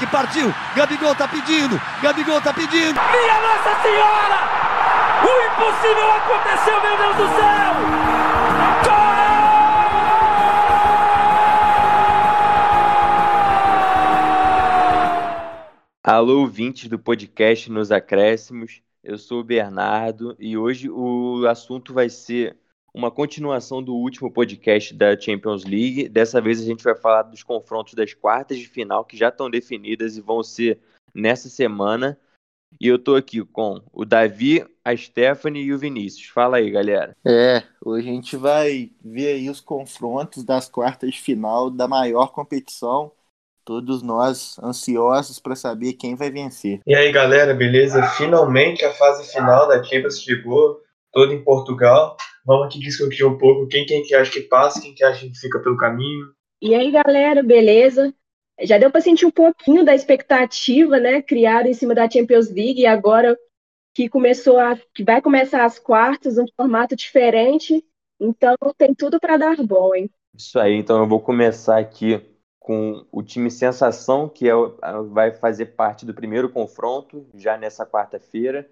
Patrick partiu. Gabigol tá pedindo. Gabigol tá pedindo. Minha Nossa Senhora! O impossível aconteceu, meu Deus do céu! Gol! Alô, ouvintes do podcast Nos Acréscimos. Eu sou o Bernardo e hoje o assunto vai ser uma continuação do último podcast da Champions League. Dessa vez a gente vai falar dos confrontos das quartas de final que já estão definidas e vão ser nessa semana. E eu tô aqui com o Davi, a Stephanie e o Vinícius. Fala aí, galera. É, hoje a gente vai ver aí os confrontos das quartas de final da maior competição. Todos nós ansiosos para saber quem vai vencer. E aí, galera, beleza? Finalmente a fase final da Champions chegou, toda em Portugal. Vamos aqui discutir um pouco quem, quem que acha que passa, quem que acha que fica pelo caminho. E aí, galera, beleza? Já deu para sentir um pouquinho da expectativa, né, criada em cima da Champions League e agora que começou a que vai começar as quartas, um formato diferente. Então tem tudo para dar bom, hein? Isso aí, então eu vou começar aqui com o time Sensação, que é, vai fazer parte do primeiro confronto, já nessa quarta-feira,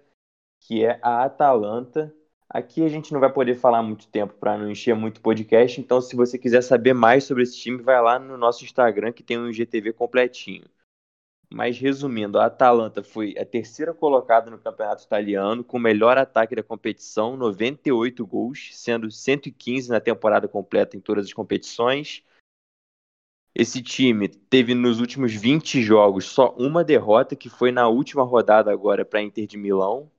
que é a Atalanta, Aqui a gente não vai poder falar muito tempo para não encher muito podcast, então se você quiser saber mais sobre esse time, vai lá no nosso Instagram que tem um GTV completinho. Mas resumindo, a Atalanta foi a terceira colocada no campeonato italiano, com o melhor ataque da competição, 98 gols, sendo 115 na temporada completa em todas as competições. Esse time teve nos últimos 20 jogos só uma derrota, que foi na última rodada agora para a Inter de Milão,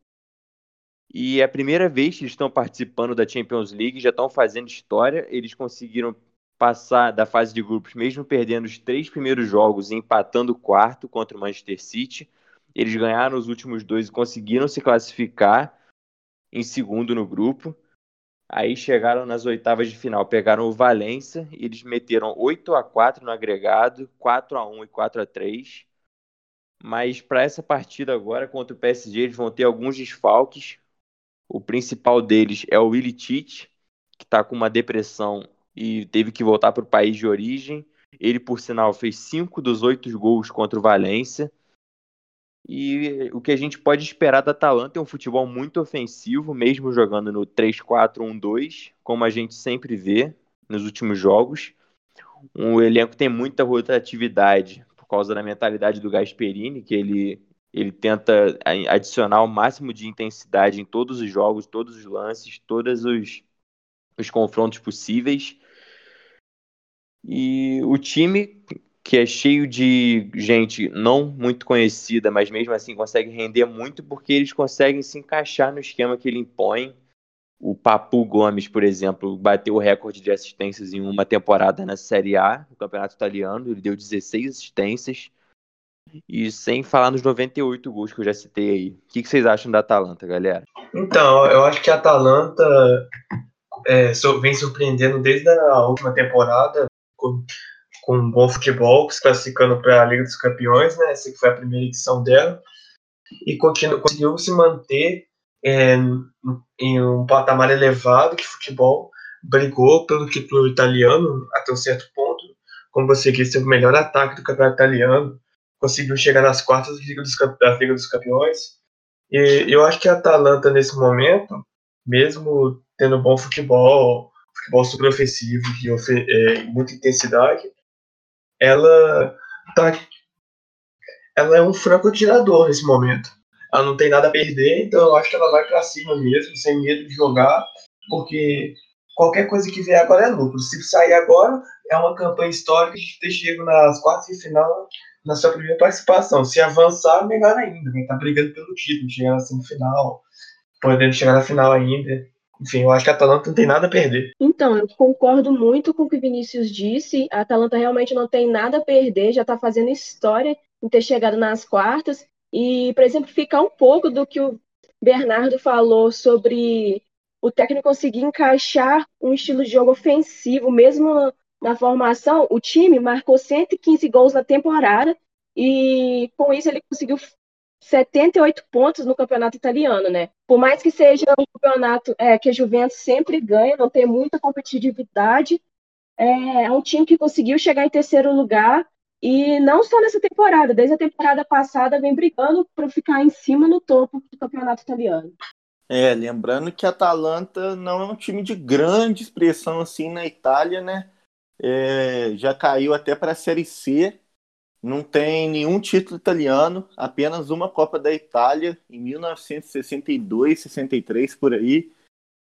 e é a primeira vez que eles estão participando da Champions League, já estão fazendo história. Eles conseguiram passar da fase de grupos, mesmo perdendo os três primeiros jogos e empatando o quarto contra o Manchester City. Eles ganharam os últimos dois e conseguiram se classificar em segundo no grupo. Aí chegaram nas oitavas de final, pegaram o Valência eles meteram 8 a 4 no agregado, 4 a 1 e 4 a 3. Mas para essa partida agora contra o PSG, eles vão ter alguns desfalques. O principal deles é o Tite, que está com uma depressão e teve que voltar para o país de origem. Ele, por sinal, fez cinco dos oito gols contra o Valência. E o que a gente pode esperar da Atalanta é um futebol muito ofensivo, mesmo jogando no 3-4-1-2, como a gente sempre vê nos últimos jogos. O elenco tem muita rotatividade por causa da mentalidade do Gasperini, que ele ele tenta adicionar o máximo de intensidade em todos os jogos, todos os lances, todos os, os confrontos possíveis. E o time, que é cheio de gente não muito conhecida, mas mesmo assim consegue render muito porque eles conseguem se encaixar no esquema que ele impõe. O Papu Gomes, por exemplo, bateu o recorde de assistências em uma temporada na Série A, no Campeonato Italiano. Ele deu 16 assistências. E sem falar nos 98 gols que eu já citei aí. O que, vocês acham da Atalanta, galera? Então, eu acho que a Atalanta é, vem surpreendendo desde a última temporada com, com um bom futebol, se classificando para a Liga dos Campeões, né? Essa que foi a primeira edição dela. E continu, conseguiu se manter é, em um patamar elevado de futebol. Brigou pelo título italiano até um certo ponto. Como você disse, o melhor ataque do campeonato italiano conseguiu chegar nas quartas da Liga dos, da Liga dos Campeões. E eu acho que a Atalanta, nesse momento, mesmo tendo bom futebol, futebol super ofensivo, de é, muita intensidade, ela tá, ela é um franco tirador nesse momento. Ela não tem nada a perder, então eu acho que ela vai para cima mesmo, sem medo de jogar, porque qualquer coisa que vier agora é lucro. Se sair agora, é uma campanha histórica de ter chegado nas quartas de final na sua primeira participação. Se avançar, melhor ainda, né? Tá brigando pelo título, chegar na semifinal, podendo chegar na final ainda. Enfim, eu acho que a Atalanta não tem nada a perder. Então, eu concordo muito com o que o Vinícius disse. A Atalanta realmente não tem nada a perder, já está fazendo história em ter chegado nas quartas. E, por exemplo, ficar um pouco do que o Bernardo falou sobre o técnico conseguir encaixar um estilo de jogo ofensivo, mesmo na formação, o time marcou 115 gols na temporada e com isso ele conseguiu 78 pontos no campeonato italiano, né? Por mais que seja um campeonato é, que a Juventus sempre ganha, não tem muita competitividade, é, é um time que conseguiu chegar em terceiro lugar E não só nessa temporada, desde a temporada passada vem brigando para ficar em cima no topo do campeonato italiano. É, lembrando que a Atalanta não é um time de grande expressão assim na Itália, né? É, já caiu até para a Série C, não tem nenhum título italiano, apenas uma Copa da Itália em 1962, 63 por aí.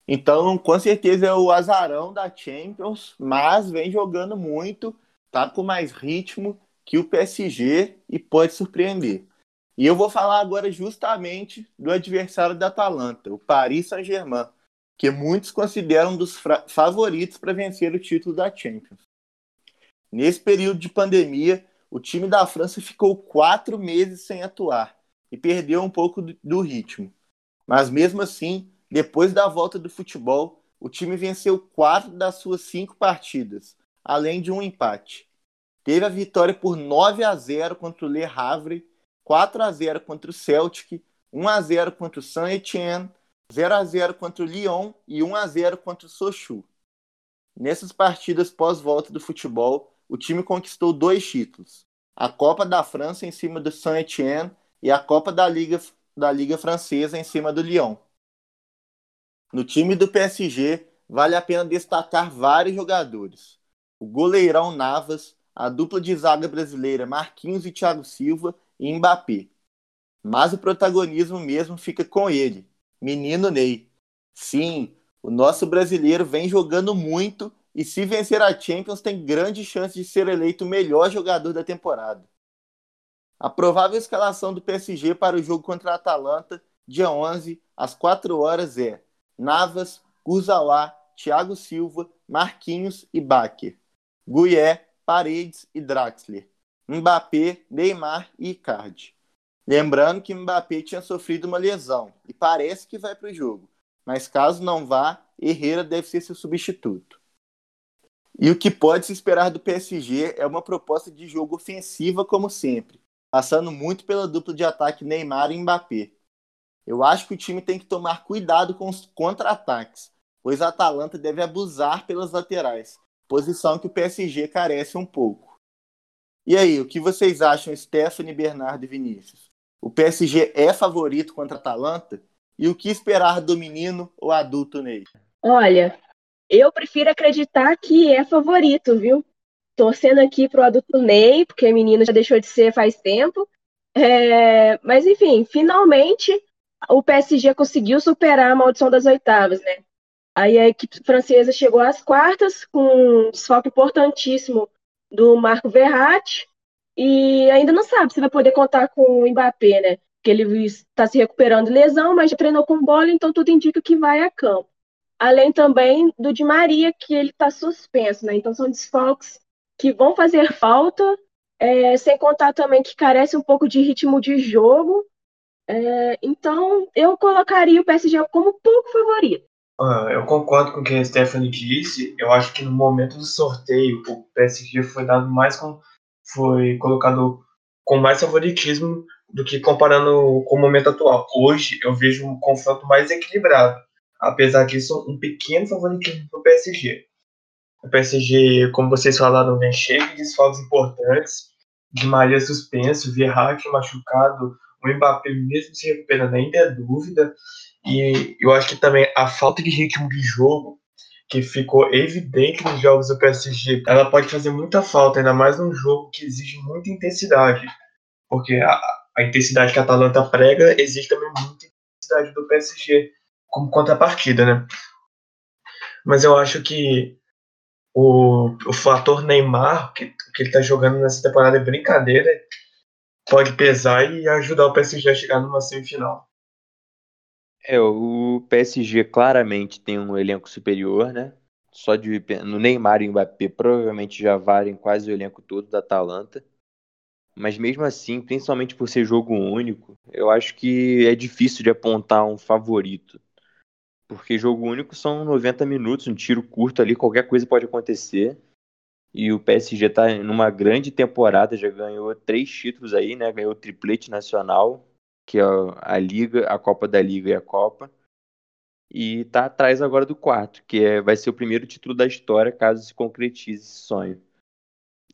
Então, com certeza é o azarão da Champions, mas vem jogando muito tá com mais ritmo que o PSG e pode surpreender. E eu vou falar agora justamente do adversário da Atalanta, o Paris Saint-Germain, que muitos consideram dos favoritos para vencer o título da Champions. Nesse período de pandemia, o time da França ficou quatro meses sem atuar e perdeu um pouco do ritmo. Mas mesmo assim, depois da volta do futebol, o time venceu quatro das suas cinco partidas, além de um empate. Teve a vitória por 9 a 0 contra o Le Havre, 4 a 0 contra o Celtic, 1 a 0 contra o Saint-Étienne, 0 a 0 contra o Lyon e 1 a 0 contra o Sochaux. Nessas partidas pós-volta do futebol, o time conquistou dois títulos: a Copa da França em cima do Saint-Étienne e a Copa da Liga, da Liga Francesa em cima do Lyon. No time do PSG, vale a pena destacar vários jogadores o goleirão Navas, a dupla de zaga brasileira Marquinhos e Thiago Silva e Mbappé. Mas o protagonismo mesmo fica com ele, menino Ney. Sim, o nosso brasileiro vem jogando muito e se vencer a Champions tem grande chance de ser eleito o melhor jogador da temporada. A provável escalação do PSG para o jogo contra a Atalanta, dia 11, às 4 horas é Navas, Kurzawa, Thiago Silva, Marquinhos e Baker. Guié, Paredes e Draxler, Mbappé, Neymar e Icardi. Lembrando que Mbappé tinha sofrido uma lesão e parece que vai para o jogo, mas caso não vá, Herrera deve ser seu substituto. E o que pode se esperar do PSG é uma proposta de jogo ofensiva como sempre, passando muito pela dupla de ataque Neymar e Mbappé. Eu acho que o time tem que tomar cuidado com os contra-ataques, pois a Atalanta deve abusar pelas laterais, posição que o PSG carece um pouco. E aí, o que vocês acham, Stephanie, Bernardo e Vinícius? O PSG é favorito contra a Atalanta? E o que esperar do menino ou adulto Ney? Olha, eu prefiro acreditar que é favorito, viu? Torcendo aqui pro adulto Ney, porque menino já deixou de ser faz tempo. É... Mas enfim, finalmente o PSG conseguiu superar a maldição das oitavas, né? Aí a equipe francesa chegou às quartas com um desfalque importantíssimo do Marco Verratti e ainda não sabe se vai poder contar com o Mbappé, né? Que ele está se recuperando de lesão, mas já treinou com bola, então tudo indica que vai a campo. Além também do Di Maria, que ele está suspenso, né? Então são desfalques que vão fazer falta, é, sem contar também que carece um pouco de ritmo de jogo. É, então eu colocaria o PSG como pouco favorito. Ah, eu concordo com o que a Stephanie disse. Eu acho que no momento do sorteio, o PSG foi dado mais com, foi colocado com mais favoritismo do que comparando com o momento atual. Hoje eu vejo um confronto mais equilibrado. Apesar disso, um pequeno favoritismo para o PSG. O PSG, como vocês falaram, vem cheio de desfalques importantes. De Maria suspenso, Verratti machucado, o Mbappé mesmo se recuperando ainda é dúvida. E eu acho que também a falta de ritmo de jogo, que ficou evidente nos jogos do PSG, ela pode fazer muita falta, ainda mais num jogo que exige muita intensidade. Porque a, a intensidade que a Atalanta prega exige também muita intensidade do PSG como contrapartida, né? Mas eu acho que o, o fator Neymar, que, que ele tá jogando nessa temporada é brincadeira, pode pesar e ajudar o PSG a chegar numa semifinal. É, o PSG claramente tem um elenco superior, né? Só de no Neymar e Mbappé provavelmente já valem quase o elenco todo da Atalanta. Mas mesmo assim, principalmente por ser jogo único, eu acho que é difícil de apontar um favorito. Porque jogo único são 90 minutos, um tiro curto ali, qualquer coisa pode acontecer. E o PSG está numa grande temporada, já ganhou três títulos aí, né? Ganhou o triplete nacional, que é a Liga, a Copa da Liga e a Copa. E está atrás agora do quarto, que é, vai ser o primeiro título da história caso se concretize esse sonho.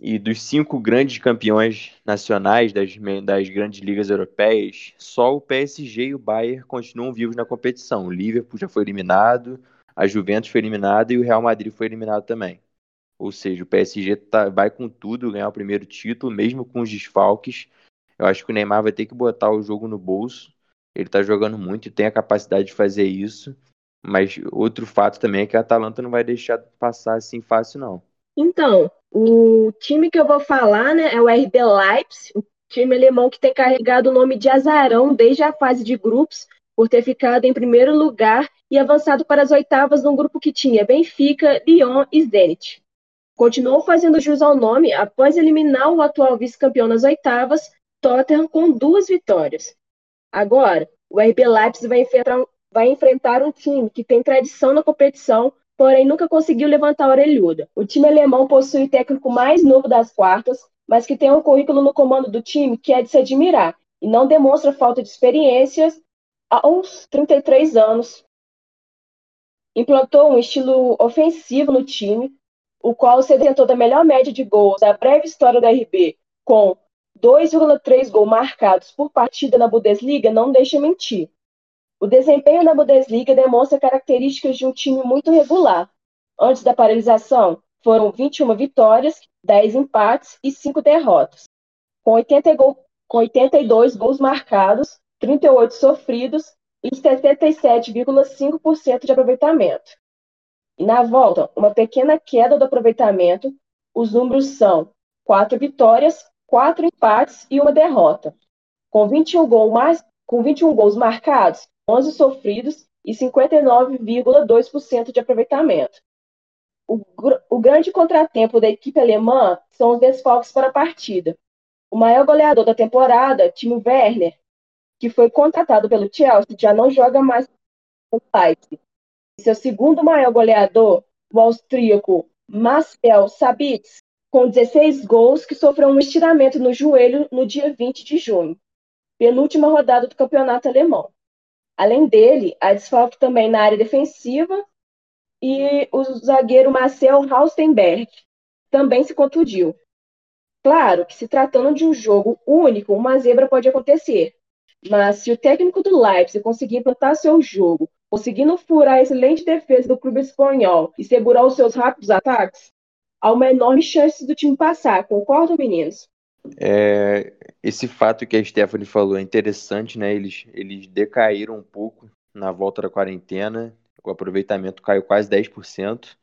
E dos cinco grandes campeões nacionais das, das grandes ligas europeias, só o PSG e o Bayern continuam vivos na competição. O Liverpool já foi eliminado, a Juventus foi eliminada e o Real Madrid foi eliminado também. Ou seja, o PSG tá, vai com tudo ganhar o primeiro título, mesmo com os desfalques. Eu acho que o Neymar vai ter que botar o jogo no bolso. Ele está jogando muito e tem a capacidade de fazer isso. Mas outro fato também é que a Atalanta não vai deixar passar assim fácil, não. Então, o time que eu vou falar né, é o RB Leipzig, o time alemão que tem carregado o nome de azarão desde a fase de grupos, por ter ficado em primeiro lugar e avançado para as oitavas num grupo que tinha Benfica, Lyon e Zenit. Continuou fazendo jus ao nome após eliminar o atual vice-campeão nas oitavas, Tottenham, com duas vitórias. Agora, o RB Leipzig vai enfrentar, vai enfrentar um time que tem tradição na competição, porém nunca conseguiu levantar a orelhuda. O time alemão possui o técnico mais novo das quartas, mas que tem um currículo no comando do time que é de se admirar e não demonstra falta de experiências aos 33 anos. Implantou um estilo ofensivo no time, o qual se detentou da melhor média de gols da breve história da RB, com 2,3 gols marcados por partida na Bundesliga, não deixa mentir. O desempenho na Bundesliga demonstra características de um time muito regular. Antes da paralisação, foram 21 vitórias, 10 empates e 5 derrotas, com, 80 gol, com 82 gols marcados, 38 sofridos e 77,5% de aproveitamento. E na volta, uma pequena queda do aproveitamento, os números são 4 vitórias, 4 empates e uma derrota. Com 21, gol mais, com 21 gols marcados, 11 sofridos e 59,2% de aproveitamento. O, o, grande contratempo da equipe alemã são os desfalques para a partida. O maior goleador da temporada, Timo Werner, que foi contratado pelo Chelsea, já não joga mais no Leipzig. Seu segundo maior goleador, o austríaco Marcel Sabitz, com 16 gols, que sofreu um estiramento no joelho no dia 20 de junho, penúltima rodada do campeonato alemão. Além dele, há desfalque também na área defensiva e o zagueiro Marcel Haustenberg também se contundiu. Claro que se tratando de um jogo único, uma zebra pode acontecer, mas se o técnico do Leipzig conseguir implantar seu jogo conseguindo furar a excelente defesa do clube espanhol e segurar os seus rápidos ataques, há uma enorme chance do time passar. Concordam, meninos? É, esse fato que a Stephanie falou é interessante, né? Eles, eles decaíram um pouco na volta da quarentena, o aproveitamento caiu quase 10%.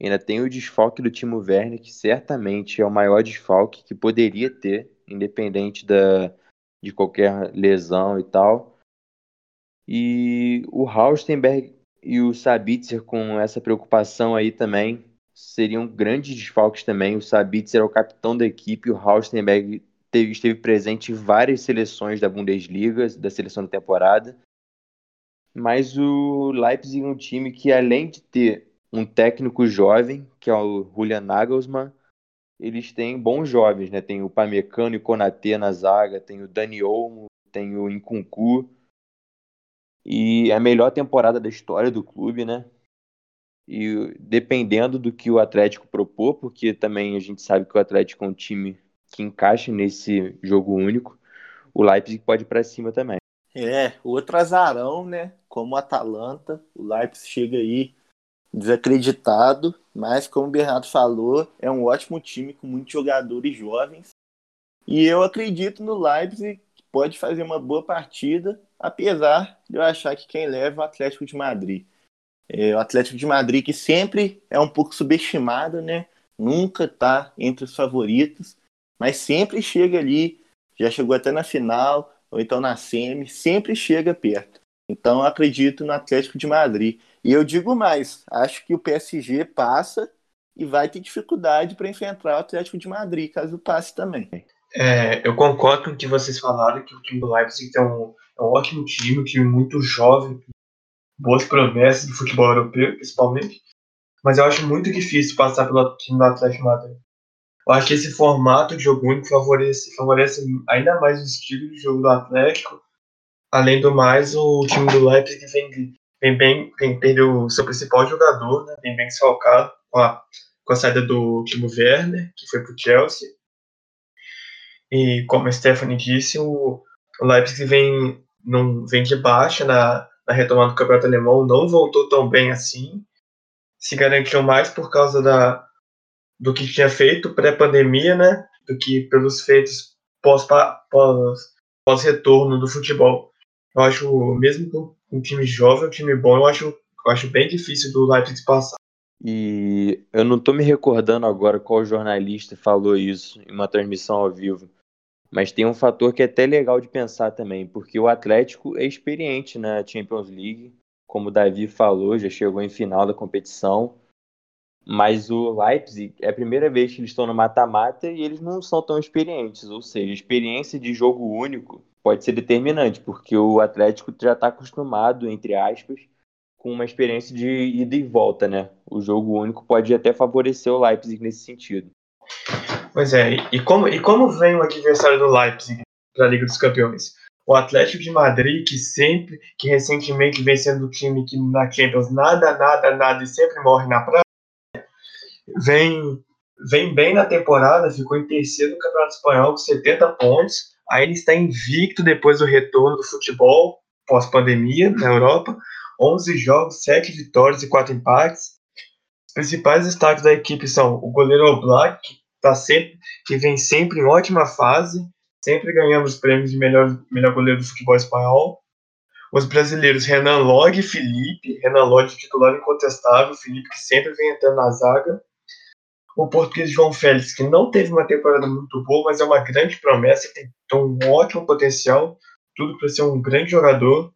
Ainda tem o desfalque do Timo Werner, que certamente é o maior desfalque que poderia ter, independente da, de qualquer lesão e tal. E o Haustenberg e o Sabitzer com essa preocupação aí também seriam grandes desfalques também. O Sabitzer é o capitão da equipe, o Haustenberg teve, esteve presente em várias seleções da Bundesliga, da seleção da temporada. Mas o Leipzig é um time que, além de ter um técnico jovem, que é o Julian Nagelsmann, eles têm bons jovens, né? Tem o Pamecano e o na zaga, tem o Dani Olmo, tem o Nkunku, e é a melhor temporada da história do clube, né? E dependendo do que o Atlético propor, porque também a gente sabe que o Atlético é um time que encaixa nesse jogo único, o Leipzig pode ir para cima também. É, outro azarão, né? Como o Atalanta, o Leipzig chega aí desacreditado, mas como o Bernardo falou, é um ótimo time com muitos jogadores jovens. E eu acredito no Leipzig que pode fazer uma boa partida apesar de eu achar que quem leva é o Atlético de Madrid. É, o Atlético de Madrid que sempre é um pouco subestimado, né? Nunca está entre os favoritos, mas sempre chega ali, já chegou até na final, ou então na semi, sempre chega perto. Então eu acredito no Atlético de Madrid. E eu digo mais, acho que o PSG passa e vai ter dificuldade para enfrentar o Atlético de Madrid, caso passe também. É, eu concordo com o que vocês falaram, que o time do Leipzig tem um, é um ótimo time, um time muito jovem, boas promessas do futebol europeu, principalmente. Mas eu acho muito difícil passar pelo time do Atlético Madrid. Eu acho que esse formato de jogo único favorece, favorece ainda mais o estilo de jogo do Atlético. Além do mais, o time do Leipzig vem, vem bem, vem, perdeu o seu principal jogador, né, vem bem desfalcado com a, com a saída do Timo Werner, que foi para o Chelsea. E como a Stephanie disse, o, o Leipzig vem, não, vem de baixa na, na retomada do campeonato alemão, não voltou tão bem assim. Se garantiu mais por causa da, do que tinha feito pré-pandemia, né? Do que pelos feitos pós-retorno pós, pós do futebol. Eu acho, mesmo com um time jovem, um time bom, eu acho, eu acho bem difícil do Leipzig passar. E eu não estou me recordando agora qual jornalista falou isso em uma transmissão ao vivo. Mas tem um fator que é até legal de pensar também, porque o Atlético é experiente na Champions League, como o Davi falou, já chegou em final da competição. Mas o Leipzig é a primeira vez que eles estão no mata-mata e eles não são tão experientes. Ou seja, experiência de jogo único pode ser determinante, porque o Atlético já está acostumado, entre aspas, com uma experiência de ida e volta, né? O jogo único pode até favorecer o Leipzig nesse sentido. Pois é, e como, e como vem o adversário do Leipzig para a Liga dos Campeões? O Atlético de Madrid, que sempre, que recentemente vem sendo o time que na Champions nada, nada, nada e sempre morre na praia, vem, vem bem na temporada, ficou em terceiro no Campeonato Espanhol com 70 pontos. Aí ele está invicto depois do retorno do futebol pós-pandemia na Europa. 11 jogos, 7 vitórias e 4 empates. Principais destaques da equipe são o goleiro Oblak, que, tá sempre, que vem sempre em ótima fase, sempre ganhando os prêmios de melhor, melhor goleiro do futebol espanhol. Os brasileiros Renan Log e Felipe, Renan Log titular incontestável, Felipe que sempre vem entrando na zaga o português João Félix, que não teve uma temporada muito boa, mas é uma grande promessa, tem um ótimo potencial, tudo para ser um grande jogador.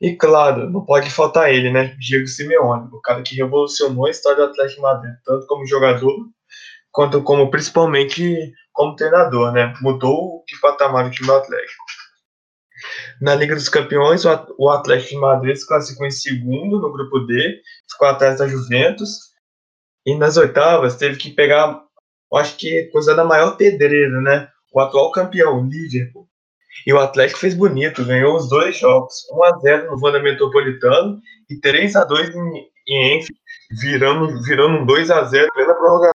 E claro, não pode faltar ele, né? Diego Simeone, o cara que revolucionou a história do Atlético Madrid, tanto como jogador, quanto como principalmente como treinador, né? Mudou de patamar do time do Atlético. Na Liga dos Campeões, o Atlético de Madrid se classificou em segundo no grupo D, ficou atrás da Juventus, e nas oitavas teve que pegar, acho que coisa da maior pedreira, né? O atual campeão, Liverpool. E o Atlético fez bonito, ganhou os dois jogos. 1x0 no Wanda Metropolitano e 3x2 em, em Enfield, virando, virando um 2x0 plena prorrogação.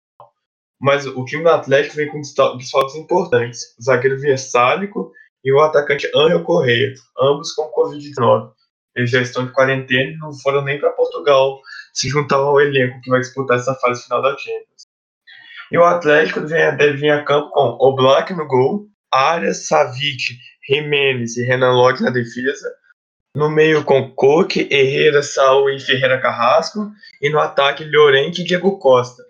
Mas o time do Atlético vem com desfalques importantes. O zagueiro Versálico e o atacante Angel Correia, ambos com Covid-19. Eles já estão de quarentena e não foram nem para Portugal se juntar ao elenco que vai disputar essa fase final da Champions. E o Atlético deve vir a campo com Oblak no gol, Arias, Savic, Jimenez e Renan Lodge na defesa. No meio com Coque, Herrera, Saul e Ferreira Carrasco. E no ataque, Llorente e Diego Costa.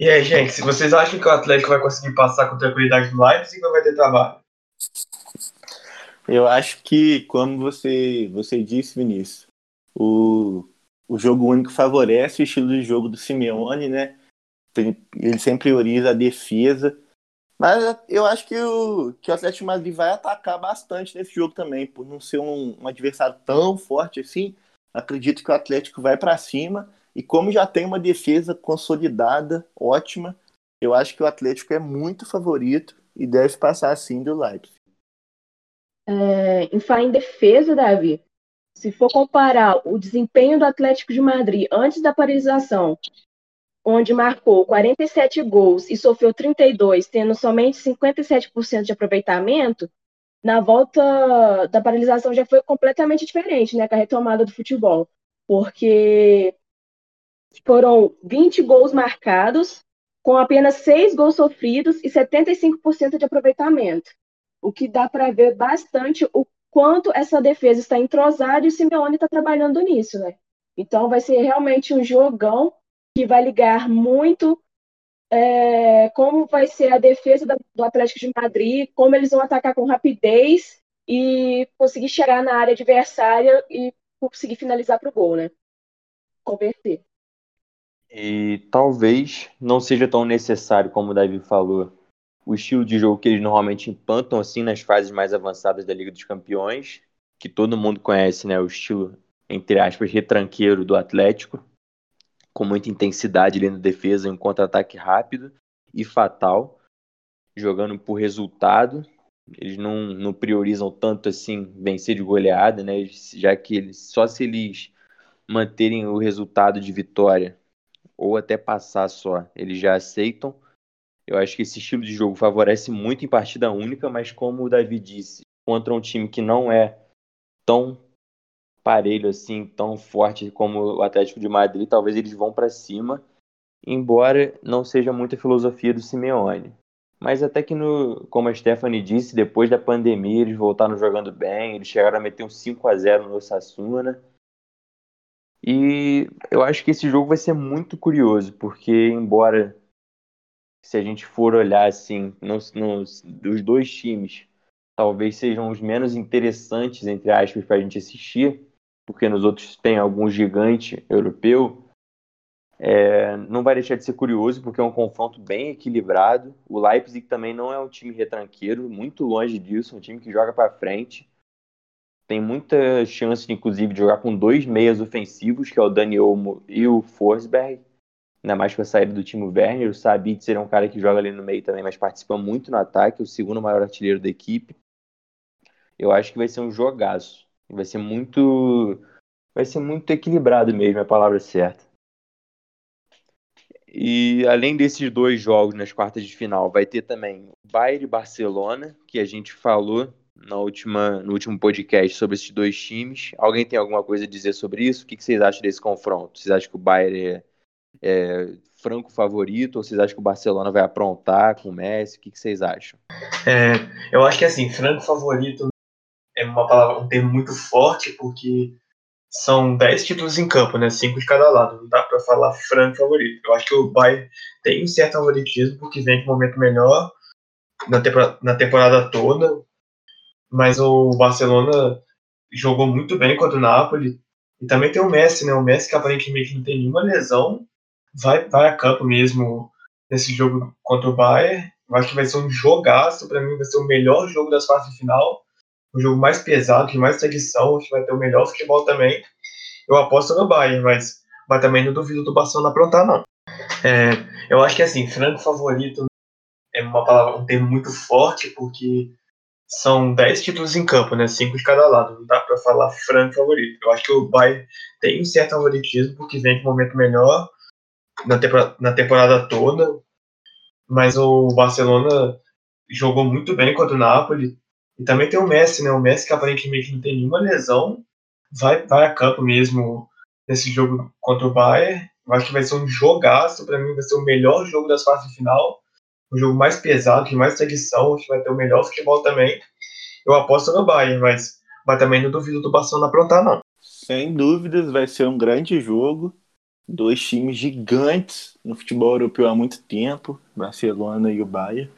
E aí, gente, se vocês acham que o Atlético vai conseguir passar com tranquilidade no Leipzig ou vai ter trabalho? Eu acho que, como você, você disse, Vinícius, o o jogo único favorece o estilo de jogo do Simeone, né? Ele sempre prioriza a defesa. Mas eu acho que o, que o Atlético Madrid vai atacar bastante nesse jogo também, por não ser um, um adversário tão forte assim. Acredito que o Atlético vai para cima. E como já tem uma defesa consolidada, ótima, eu acho que o Atlético é muito favorito e deve passar assim do Leipzig. É, em falar em defesa, Davi, se for comparar o desempenho do Atlético de Madrid antes da paralisação, onde marcou 47 gols e sofreu 32, tendo somente 57% de aproveitamento, na volta da paralisação já foi completamente diferente, né, com a retomada do futebol, porque foram 20 gols marcados, com apenas 6 gols sofridos e 75% de aproveitamento, o que dá para ver bastante o quanto essa defesa está entrosada e o Simeone está trabalhando nisso, né? Então vai ser realmente um jogão que vai ligar muito é, como vai ser a defesa do Atlético de Madrid, como eles vão atacar com rapidez e conseguir chegar na área adversária e conseguir finalizar para o gol, né? Converter. E talvez não seja tão necessário, como o Davi falou, o estilo de jogo que eles normalmente implantam assim nas fases mais avançadas da Liga dos Campeões, que todo mundo conhece, né, o estilo entre aspas retranqueiro do Atlético, com muita intensidade ali na defesa, um contra-ataque rápido e fatal, jogando por resultado. Eles não, não priorizam tanto assim vencer de goleada, né? Já que eles, só se eles manterem o resultado de vitória ou até passar só, eles já aceitam. Eu acho que esse estilo de jogo favorece muito em partida única, mas como o Davi disse, contra um time que não é tão parelho assim, tão forte como o Atlético de Madrid, talvez eles vão para cima, embora não seja muita filosofia do Simeone. Mas até que, no, como a Stephanie disse, depois da pandemia eles voltaram jogando bem, eles chegaram a meter um 5 a 0 no Sassuna. E eu acho que esse jogo vai ser muito curioso, porque embora se a gente for olhar assim, nos, nos, dos dois times, talvez sejam os menos interessantes, entre aspas, para a gente assistir, porque nos outros tem algum gigante europeu, é, não vai deixar de ser curioso, porque é um confronto bem equilibrado. O Leipzig também não é um time retranqueiro, muito longe disso, é um time que joga para frente. Tem muita chance, inclusive, de jogar com dois meias ofensivos, que é o Dani Olmo e o Forsberg. Ainda mais com a saída do time Werner. O Sabitzer seria um cara que joga ali no meio também, mas participa muito no ataque, o segundo maior artilheiro da equipe. Eu acho que vai ser um jogaço. Vai ser muito. Vai ser muito equilibrado mesmo, é a palavra certa. E além desses dois jogos nas quartas de final, vai ter também Bayern e Barcelona, que a gente falou na última, no último podcast sobre esses dois times. Alguém tem alguma coisa a dizer sobre isso? O que, vocês acham desse confronto? Vocês acham que o Bayern é, é franco favorito ou vocês acham que o Barcelona vai aprontar com o Messi? O que, vocês acham? É, eu acho que assim, franco favorito é uma palavra, um termo muito forte, porque são 10 títulos em campo, né? 5 de cada lado. Não dá para falar franco favorito. Eu acho que o Bayern tem um certo favoritismo porque vem com um momento melhor na temporada, na temporada toda. Mas o Barcelona jogou muito bem contra o Napoli. E também tem o Messi, né? O Messi que aparentemente não tem nenhuma lesão. Vai, vai a campo mesmo nesse jogo contra o Bayern. Eu acho que vai ser um jogaço. Para mim, vai ser o melhor jogo das quartas de final um jogo mais pesado, de mais tradição, que vai ter o melhor futebol também. Eu aposto no Bayern, mas, mas também não duvido do Barcelona aprontar, não. É, eu acho que, assim, franco favorito é uma palavra, um termo muito forte, porque são 10 títulos em campo, né? 5 de cada lado. Não dá para falar franco favorito. Eu acho que o Bayern tem um certo favoritismo, porque vem com um momento melhor na temporada, na temporada toda. Mas o Barcelona jogou muito bem contra o Napoli, e também tem o Messi, né? O Messi que aparentemente não tem nenhuma lesão, vai, vai a campo mesmo nesse jogo contra o Bayern. Eu acho que vai ser um jogaço, para mim vai ser o melhor jogo das quartas de final. Um jogo mais pesado, de mais tradição, que vai ter o melhor futebol também. Eu aposto no Bayern, mas, mas também não duvido do Barcelona aprontar, não. Sem dúvidas, vai ser um grande jogo. Dois times gigantes no futebol europeu há muito tempo, Barcelona e o Bayern.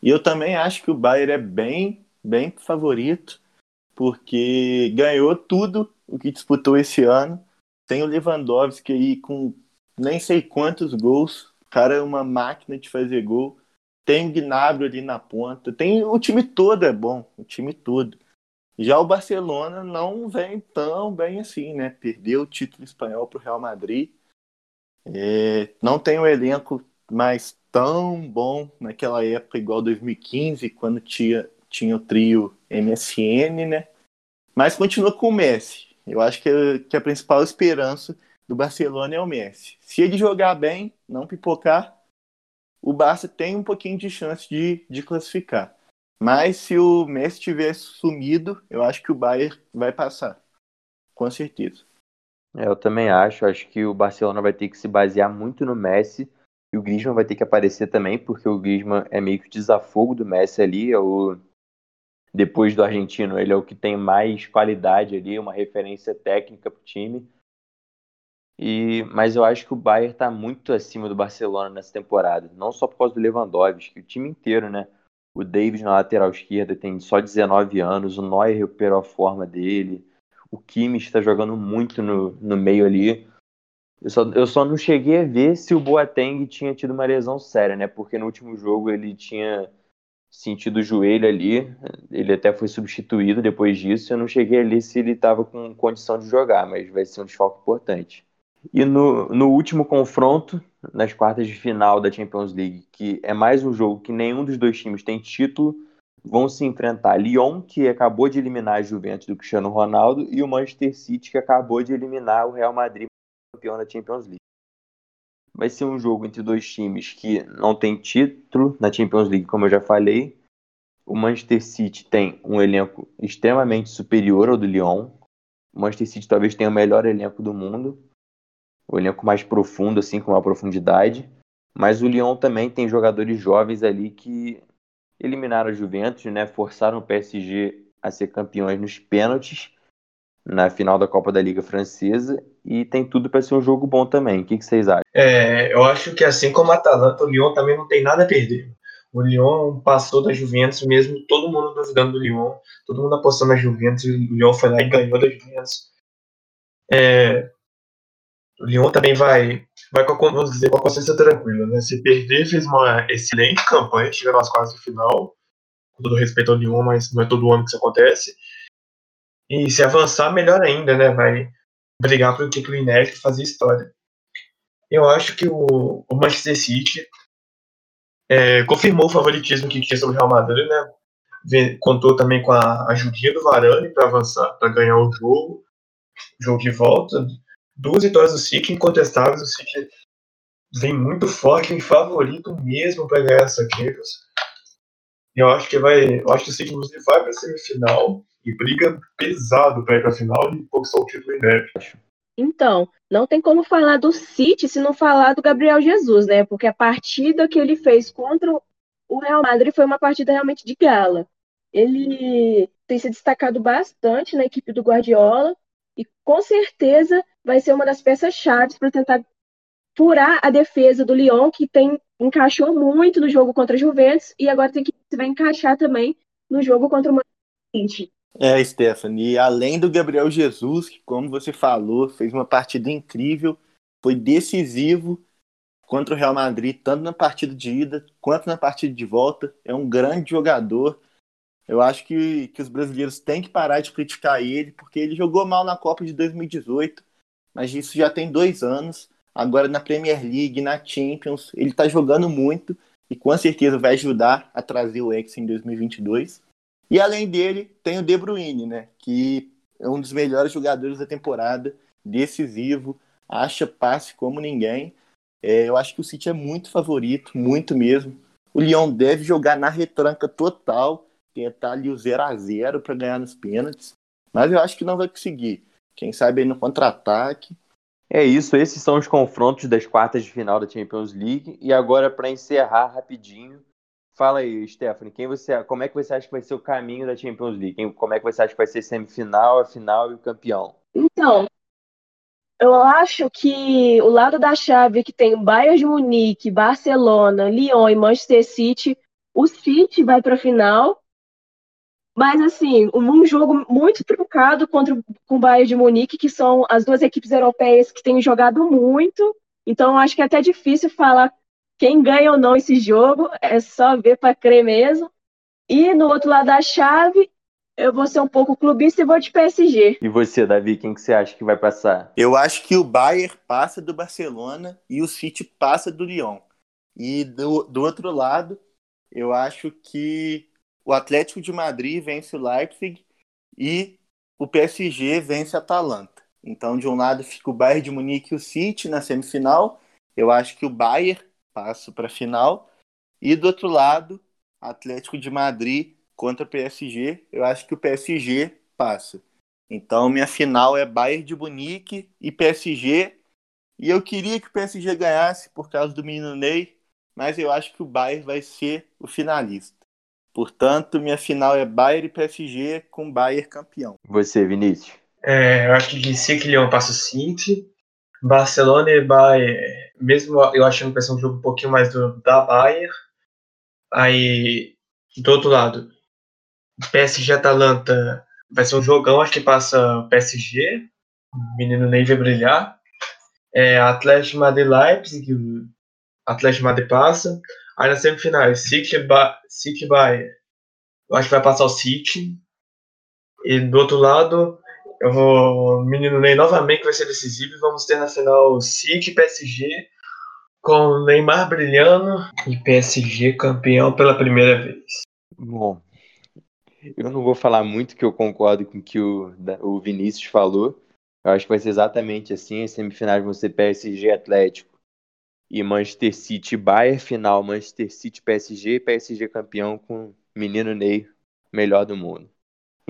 E eu também acho que o Bayern é bem bem favorito, porque ganhou tudo o que disputou esse ano. Tem o Lewandowski aí com nem sei quantos gols. O cara é uma máquina de fazer gol. Tem o Gnabry ali na ponta. Tem o time todo é bom, o time todo. Já o Barcelona não vem tão bem assim, né? Perdeu o título espanhol para o Real Madrid. É, não tem o um elenco mais tão bom naquela época, igual 2015, quando tinha tinha o trio MSN, né? Mas continua com o Messi. Eu acho que, que a principal esperança do Barcelona é o Messi. Se ele jogar bem, não pipocar, o Barça tem um pouquinho de chance de, de classificar. Mas se o Messi tivesse sumido, eu acho que o Bayern vai passar. Com certeza. É, eu também acho. Acho que o Barcelona vai ter que se basear muito no Messi. E o Griezmann vai ter que aparecer também, porque o Griezmann é meio que o desafogo do Messi ali. É o, depois do argentino, ele é o que tem mais qualidade ali, uma referência técnica para o time. E, mas eu acho que o Bayern está muito acima do Barcelona nessa temporada, não só por causa do Lewandowski, o time inteiro, né? O David na lateral esquerda tem só 19 anos, o Neuer recuperou a forma dele, o Kimmich está jogando muito no, no meio ali. Eu só, eu só não cheguei a ver se o Boateng tinha tido uma lesão séria, né? Porque no último jogo ele tinha sentido joelho ali. Ele até foi substituído depois disso. Eu não cheguei ali se ele estava com condição de jogar, mas vai ser um desfalque importante. E no, no último confronto, nas quartas de final da Champions League, que é mais um jogo que nenhum dos dois times tem título, vão se enfrentar Lyon, que acabou de eliminar a Juventus do Cristiano Ronaldo, e o Manchester City, que acabou de eliminar o Real Madrid, campeão da Champions League. Vai ser um jogo entre dois times que não tem título na Champions League, como eu já falei. O Manchester City tem um elenco extremamente superior ao do Lyon. O Manchester City talvez tenha o melhor elenco do mundo, o elenco mais profundo, assim, com uma profundidade. Mas o Lyon também tem jogadores jovens ali que eliminaram a Juventus, né? Forçaram o PSG a ser campeões nos pênaltis na final da Copa da Liga Francesa e tem tudo para ser um jogo bom também. O que, que vocês acham? É, eu acho que assim como a Atalanta, o Lyon também não tem nada a perder. O Lyon passou da Juventus mesmo, todo mundo duvidando do Lyon, todo mundo apostando na Juventus, o Lyon foi lá e ganhou da Juventus. É, o Lyon também vai, vai com, a, vamos dizer, com a consciência tranquila, né? Se perder, fez uma excelente campanha, chega nas quase final, com todo respeito ao Lyon, mas não é todo ano que isso acontece. E se avançar, melhor ainda, né? Vai brigar para o título inédito fazer história. Eu acho que o, o Manchester City é, confirmou o favoritismo que tinha sobre o Real Madrid, né? Contou também com a ajudinha do Varane para avançar, para ganhar o jogo, jogo de volta. Duas vitórias do City incontestáveis. O City vem muito forte, em favorito mesmo para ganhar essa Champions. Eu acho que vai, eu acho que o City vai para a semifinal e briga pesado para ir para a final e conquistar o título inédito. Então, não tem como falar do City se não falar do Gabriel Jesus, né? Porque a partida que ele fez contra o Real Madrid foi uma partida realmente de gala. Ele tem se destacado bastante na equipe do Guardiola e com certeza vai ser uma das peças chaves para tentar furar a defesa do Lyon, que tem encaixou muito no jogo contra a Juventus e agora tem que vai encaixar também no jogo contra o Manchester City. É, Stephanie, além do Gabriel Jesus, que, como você falou, fez uma partida incrível, foi decisivo contra o Real Madrid, tanto na partida de ida quanto na partida de volta. É um grande jogador. Eu acho que, que os brasileiros têm que parar de criticar ele, porque ele jogou mal na Copa de 2018, mas isso já tem dois anos. Agora na Premier League, na Champions, ele está jogando muito e com certeza vai ajudar a trazer o Ex em 2022. E além dele, tem o De Bruyne, né? Que é um dos melhores jogadores da temporada, decisivo, acha passe como ninguém. É, eu acho que o City é muito favorito, muito mesmo. O Lyon deve jogar na retranca total, tentar ali o 0 a 0 para ganhar nos pênaltis. Mas eu acho que não vai conseguir. Quem sabe aí no contra-ataque. É isso, esses são os confrontos das quartas de final da Champions League. E agora, para encerrar rapidinho, Fala aí, Stephanie, quem você, como é que você acha que vai ser o caminho da Champions League? Como é que você acha que vai ser semifinal, a final e o campeão? Então, eu acho que o lado da chave que tem Bayern de Munique, Barcelona, Lyon e Manchester City, o City vai para a final. Mas assim, um jogo muito truncado contra com o Bayern de Munique, que são as duas equipes europeias que têm jogado muito. Então, acho que é até difícil falar quem ganha ou não esse jogo é só ver para crer mesmo. E no outro lado da chave, eu vou ser um pouco clubista e vou de PSG. E você, Davi, quem que você acha que vai passar? Eu acho que o Bayern passa do Barcelona e o City passa do Lyon. E do, do outro lado, eu acho que o Atlético de Madrid vence o Leipzig e o PSG vence a Atalanta. Então, de um lado fica o Bayern de Munique e o City na semifinal. Eu acho que o Bayern passo para a final. E do outro lado, Atlético de Madrid contra o PSG. Eu acho que o PSG passa. Então minha final é Bayern de Munique e PSG. E eu queria que o PSG ganhasse por causa do menino Ney, mas eu acho que o Bayern vai ser o finalista. Portanto, minha final é Bayern e PSG com Bayern campeão. Você, Vinícius? É, eu acho que se que Leão passa o City, Barcelona e Bayern mesmo eu achando que vai ser um jogo um pouquinho mais do, da Bayern, aí do outro lado, PSG Atalanta vai ser um jogão, acho que passa PSG, o menino Ney vai brilhar. É, Atlético Madrid Leipzig, Atlético Madrid passa. Aí na semifinal, City, ba City Bayern, eu acho que vai passar o City. E do outro lado, eu vou. Menino Ney novamente vai ser decisivo. Vamos ter na final City PSG com Neymar brilhando e PSG campeão pela primeira vez. Bom, eu não vou falar muito que eu concordo com o que o, o Vinícius falou. Eu acho que vai ser exatamente assim. As semifinais vão ser PSG Atlético e Manchester City Bayern, final Manchester City PSG, PSG campeão com menino Ney, melhor do mundo.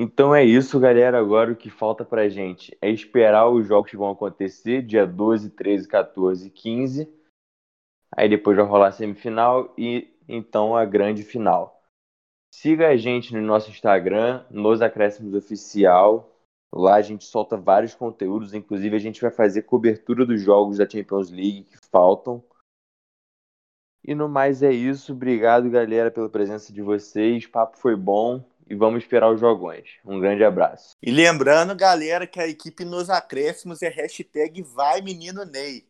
Então é isso, galera. Agora o que falta pra gente é esperar os jogos que vão acontecer dia 12, 13, 14 e 15. Aí depois vai rolar a semifinal e então a grande final. Siga a gente no nosso Instagram, nos Acréscimos Oficial. Lá a gente solta vários conteúdos, inclusive a gente vai fazer cobertura dos jogos da Champions League que faltam. E no mais é isso. Obrigado, galera, pela presença de vocês. O papo foi bom e vamos esperar os jogões. Um grande abraço. E lembrando, galera, que a equipe nos acréscimos é hashtag vai menino Ney.